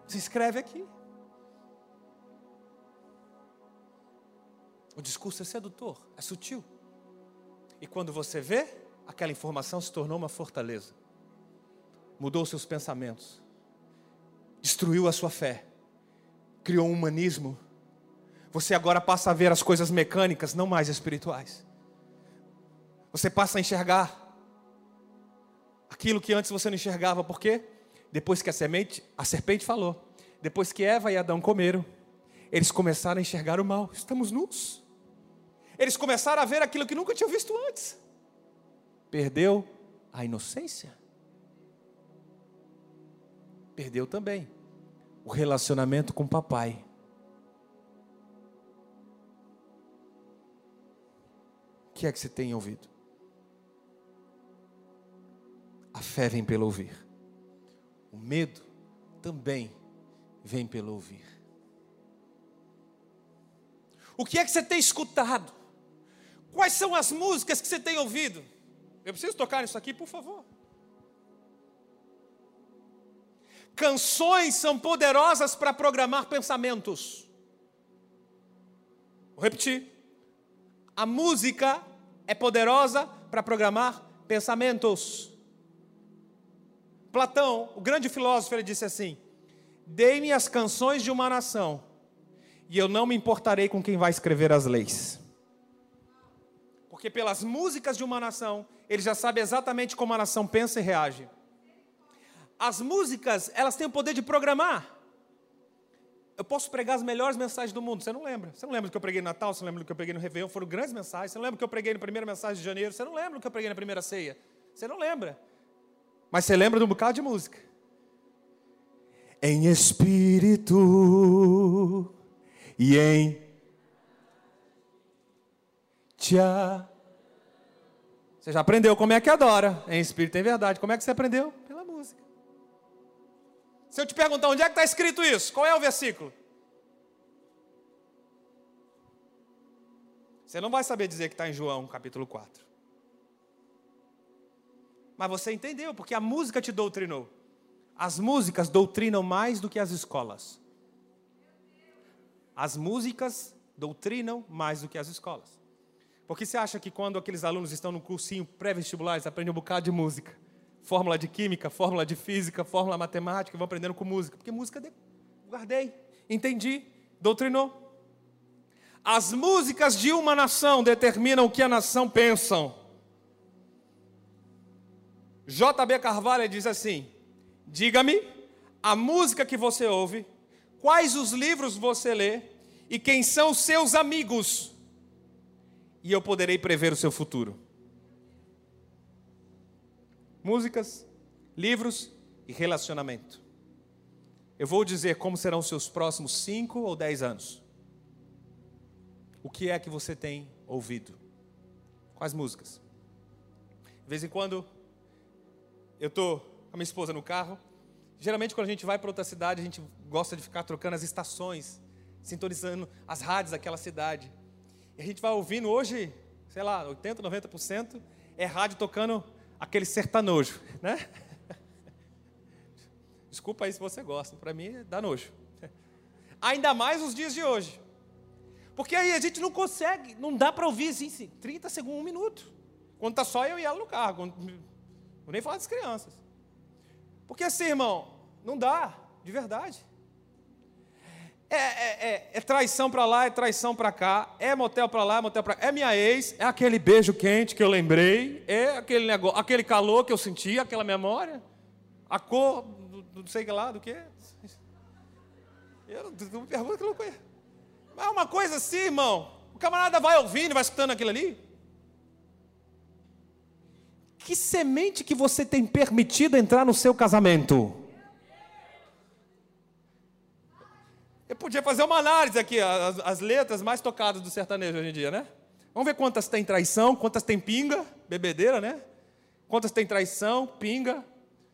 Se inscreve aqui. O discurso é sedutor, é sutil. E quando você vê, aquela informação se tornou uma fortaleza, mudou seus pensamentos, destruiu a sua fé, criou um humanismo. Você agora passa a ver as coisas mecânicas, não mais espirituais. Você passa a enxergar aquilo que antes você não enxergava, por quê? Depois que a semente, a serpente falou, depois que Eva e Adão comeram, eles começaram a enxergar o mal. Estamos nus. Eles começaram a ver aquilo que nunca tinham visto antes perdeu a inocência. Perdeu também o relacionamento com o papai. O que é que você tem ouvido? A fé vem pelo ouvir. O medo também vem pelo ouvir. O que é que você tem escutado? Quais são as músicas que você tem ouvido? Eu preciso tocar nisso aqui, por favor. Canções são poderosas para programar pensamentos. Vou repetir. A música é poderosa para programar pensamentos. Platão, o grande filósofo, ele disse assim: Dei-me as canções de uma nação, e eu não me importarei com quem vai escrever as leis. Porque pelas músicas de uma nação, ele já sabe exatamente como a nação pensa e reage. As músicas, elas têm o poder de programar. Eu posso pregar as melhores mensagens do mundo. Você não lembra? Você não lembra do que eu preguei no Natal? Você não lembra do que eu preguei no Réveillon? Foram grandes mensagens. Você não lembra do que eu preguei na primeira mensagem de janeiro? Você não lembra do que eu preguei na primeira ceia? Você não lembra. Mas você lembra de um bocado de música. Em espírito e em Tia você já aprendeu como é que adora, em espírito e em verdade. Como é que você aprendeu? Pela música. Se eu te perguntar onde é que está escrito isso, qual é o versículo? Você não vai saber dizer que está em João capítulo 4. Mas você entendeu, porque a música te doutrinou. As músicas doutrinam mais do que as escolas. As músicas doutrinam mais do que as escolas. Porque você acha que quando aqueles alunos estão no cursinho pré-vestibular, eles aprendem um bocado de música? Fórmula de química, fórmula de física, fórmula matemática, vão aprendendo com música. Porque música de... guardei, entendi, doutrinou. As músicas de uma nação determinam o que a nação pensa. J.B. Carvalho diz assim: Diga-me a música que você ouve, quais os livros você lê e quem são os seus amigos e eu poderei prever o seu futuro. Músicas, livros e relacionamento. Eu vou dizer como serão os seus próximos cinco ou dez anos. O que é que você tem ouvido? Quais músicas? De vez em quando, eu estou com a minha esposa no carro. Geralmente, quando a gente vai para outra cidade, a gente gosta de ficar trocando as estações, sintonizando as rádios daquela cidade. E a gente vai ouvindo hoje, sei lá, 80%, 90% é rádio tocando aquele sertanojo, né? Desculpa aí se você gosta, para mim dá nojo. Ainda mais os dias de hoje. Porque aí a gente não consegue, não dá para ouvir assim, 30 segundos, um minuto. Quando está só eu e ela no carro. Vou nem falar das crianças. Porque assim, irmão, não dá. de verdade. É, é, é, é traição para lá, é traição para cá, é motel para lá, é motel para cá, é minha ex, é aquele beijo quente que eu lembrei, é aquele negócio, aquele calor que eu senti, aquela memória, a cor, do, do, não sei lá, do que. Eu não me pergunto que conheço. Mas é uma coisa assim, irmão. O camarada vai ouvindo, vai escutando aquilo ali. Que semente que você tem permitido entrar no seu casamento? Podia fazer uma análise aqui, as, as, letras mais tocadas do sertanejo hoje em dia, né? Vamos ver quantas tem traição, quantas tem pinga, bebedeira, né? Quantas tem traição, pinga,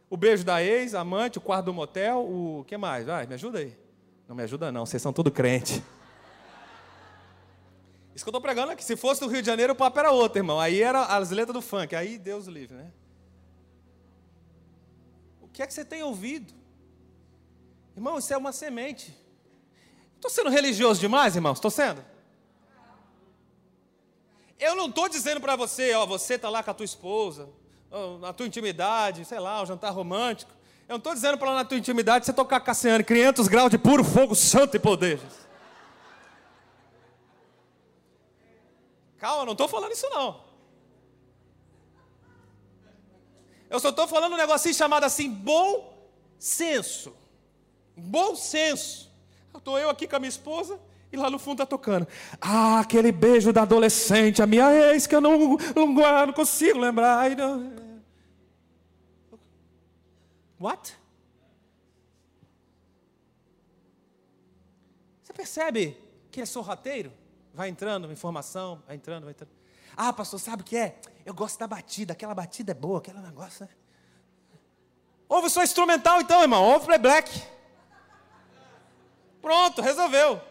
o beijo da ex, amante, o quarto do motel, o que mais? Vai, me ajuda aí. Não me ajuda não, vocês são tudo crente. Isso que eu estou pregando aqui. Se fosse do Rio de Janeiro, o papo era outro, irmão. Aí era as letras do funk. Aí Deus livre, né? O que é que você tem ouvido? Irmão, isso é uma semente. Estou sendo religioso demais, irmãos? Estou sendo? Eu não estou dizendo para você, ó, você está lá com a tua esposa, na tua intimidade, sei lá, um jantar romântico. Eu não estou dizendo para lá na tua intimidade você tocar Cassiane, 500 graus de puro fogo santo e poder. Calma, não estou falando isso não. Eu só estou falando um negocinho chamado assim, bom senso. Bom senso. Estou eu aqui com a minha esposa e lá no fundo está tocando. Ah, aquele beijo da adolescente, a minha ex, que eu não, não, não consigo lembrar. Não... What? Você percebe que é sorrateiro? Vai entrando informação, vai entrando, vai entrando. Ah, pastor, sabe o que é? Eu gosto da batida, aquela batida é boa, aquele negócio, né? Ouve só instrumental então, irmão, ouve playback. Pronto, resolveu.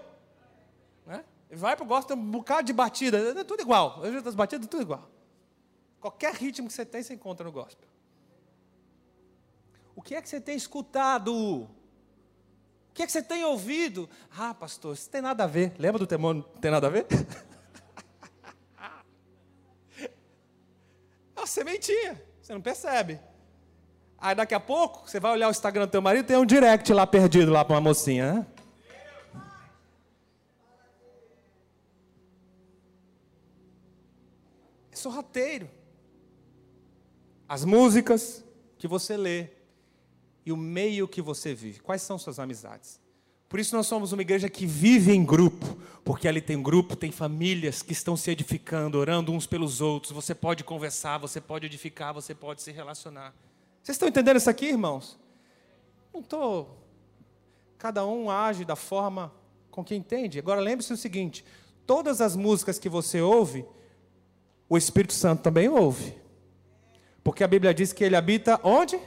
Né? Vai para o gosto, tem um bocado de batida, é tudo igual. As batidas, tudo igual. Qualquer ritmo que você tem, você encontra no gospel. O que é que você tem escutado? que, é que você tem ouvido? Ah, pastor, isso tem nada a ver. Lembra do temor? Tem nada a ver? É uma sementinha, você não percebe. Aí daqui a pouco, você vai olhar o Instagram do teu marido, tem um direct lá perdido lá para uma mocinha, né? Sorrateiro. As músicas que você lê, e o meio que você vive. Quais são suas amizades? Por isso nós somos uma igreja que vive em grupo, porque ali tem grupo, tem famílias que estão se edificando, orando uns pelos outros. Você pode conversar, você pode edificar, você pode se relacionar. Vocês estão entendendo isso aqui, irmãos? Não estou. Cada um age da forma com que entende. Agora lembre-se o seguinte: todas as músicas que você ouve, o Espírito Santo também ouve. Porque a Bíblia diz que ele habita onde?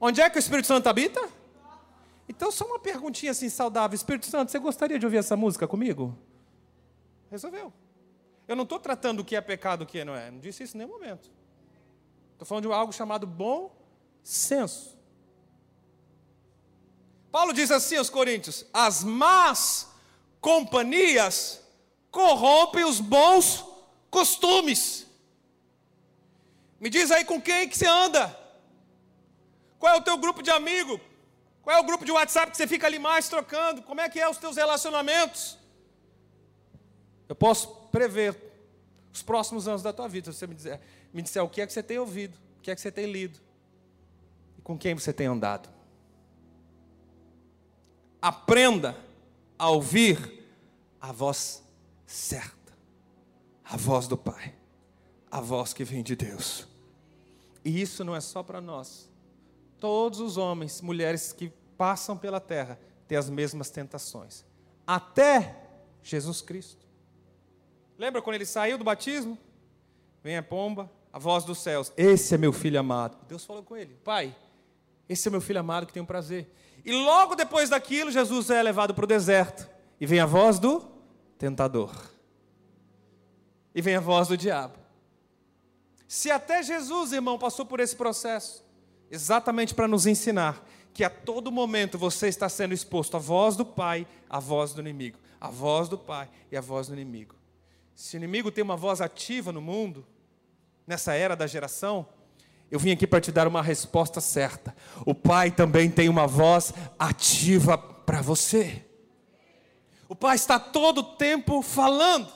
Onde é que o Espírito Santo habita? Então, só uma perguntinha assim saudável. Espírito Santo, você gostaria de ouvir essa música comigo? Resolveu. Eu não estou tratando o que é pecado o que não é. Não disse isso em nenhum momento. Estou falando de algo chamado bom senso. Paulo diz assim aos Coríntios: as más companhias corrompem os bons costumes. Me diz aí com quem que você anda. Qual é o teu grupo de amigo? Qual é o grupo de WhatsApp que você fica ali mais trocando? Como é que é os teus relacionamentos? Eu posso prever os próximos anos da tua vida, se você me disser, me disser o que é que você tem ouvido, o que é que você tem lido e com quem você tem andado. Aprenda a ouvir a voz certa, a voz do Pai, a voz que vem de Deus. E isso não é só para nós todos os homens, mulheres que passam pela terra têm as mesmas tentações. Até Jesus Cristo. Lembra quando ele saiu do batismo? Vem a pomba, a voz dos céus. Esse é meu filho amado. Deus falou com ele: Pai, esse é meu filho amado que tem um prazer. E logo depois daquilo, Jesus é levado para o deserto. E vem a voz do tentador. E vem a voz do diabo. Se até Jesus, irmão, passou por esse processo, exatamente para nos ensinar que a todo momento você está sendo exposto à voz do Pai, à voz do inimigo, à voz do Pai e à voz do inimigo. Se o inimigo tem uma voz ativa no mundo, nessa era da geração, Eu vim aqui para te dar uma resposta certa. O Pai também tem uma voz ativa para você. O Pai está todo o tempo falando.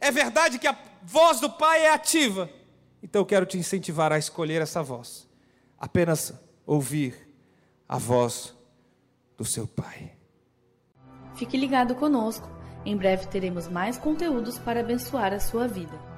É verdade que a voz do Pai é ativa. Então eu quero te incentivar a escolher essa voz. Apenas ouvir a voz do seu Pai. Fique ligado conosco. Em breve teremos mais conteúdos para abençoar a sua vida.